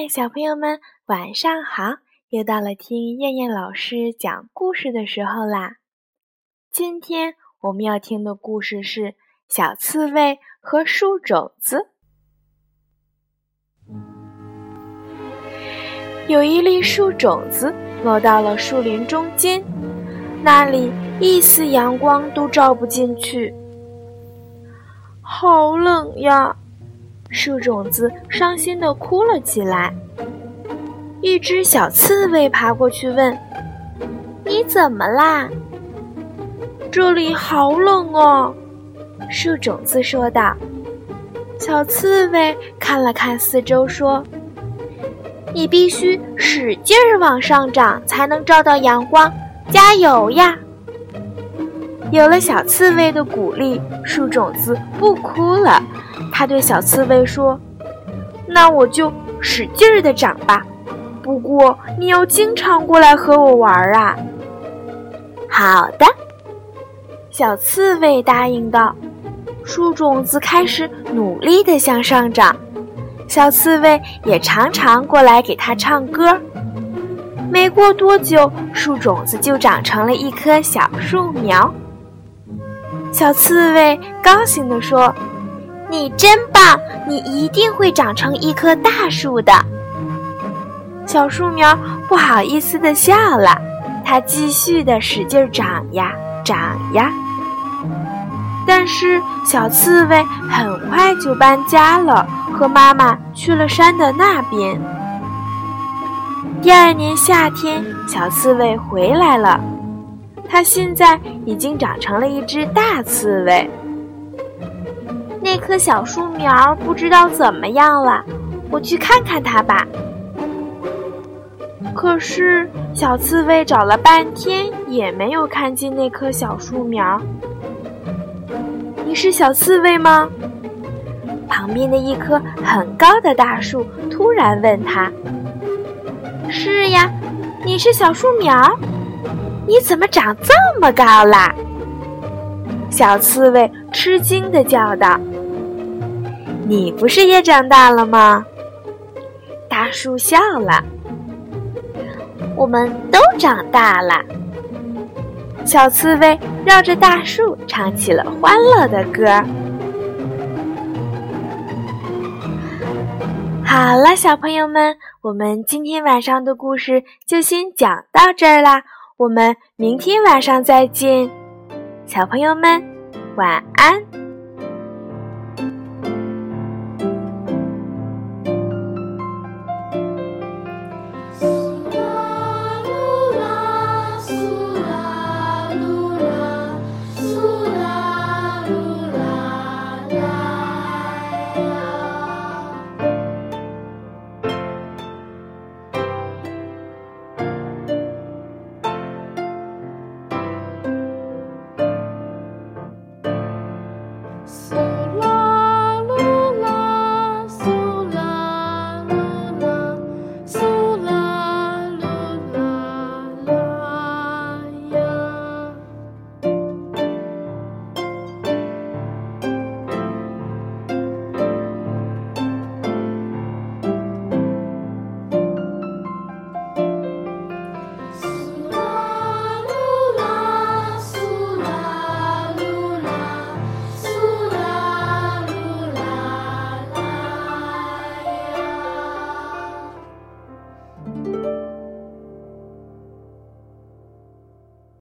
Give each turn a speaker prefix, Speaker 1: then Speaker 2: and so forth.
Speaker 1: 嗨，小朋友们，晚上好！又到了听燕燕老师讲故事的时候啦。今天我们要听的故事是《小刺猬和树种子》。有一粒树种子落到了树林中间，那里一丝阳光都照不进去，好冷呀！树种子伤心地哭了起来。一只小刺猬爬过去问：“你怎么啦？”“这里好冷哦。”树种子说道。小刺猬看了看四周，说：“你必须使劲儿往上长，才能照到阳光。加油呀！”有了小刺猬的鼓励，树种子不哭了。他对小刺猬说：“那我就使劲儿的长吧，不过你要经常过来和我玩儿啊。”好的，小刺猬答应道。树种子开始努力的向上长，小刺猬也常常过来给它唱歌。没过多久，树种子就长成了一棵小树苗。小刺猬高兴地说。你真棒！你一定会长成一棵大树的。小树苗不好意思的笑了，它继续的使劲长呀长呀。但是小刺猬很快就搬家了，和妈妈去了山的那边。第二年夏天，小刺猬回来了，它现在已经长成了一只大刺猬。那棵小树苗不知道怎么样了，我去看看它吧。可是小刺猬找了半天也没有看见那棵小树苗。你是小刺猬吗？旁边的一棵很高的大树突然问他：“是呀，你是小树苗？你怎么长这么高啦？”小刺猬吃惊的叫道。你不是也长大了吗？大树笑了。我们都长大了。小刺猬绕着大树唱起了欢乐的歌。好了，小朋友们，我们今天晚上的故事就先讲到这儿啦。我们明天晚上再见，小朋友们，晚安。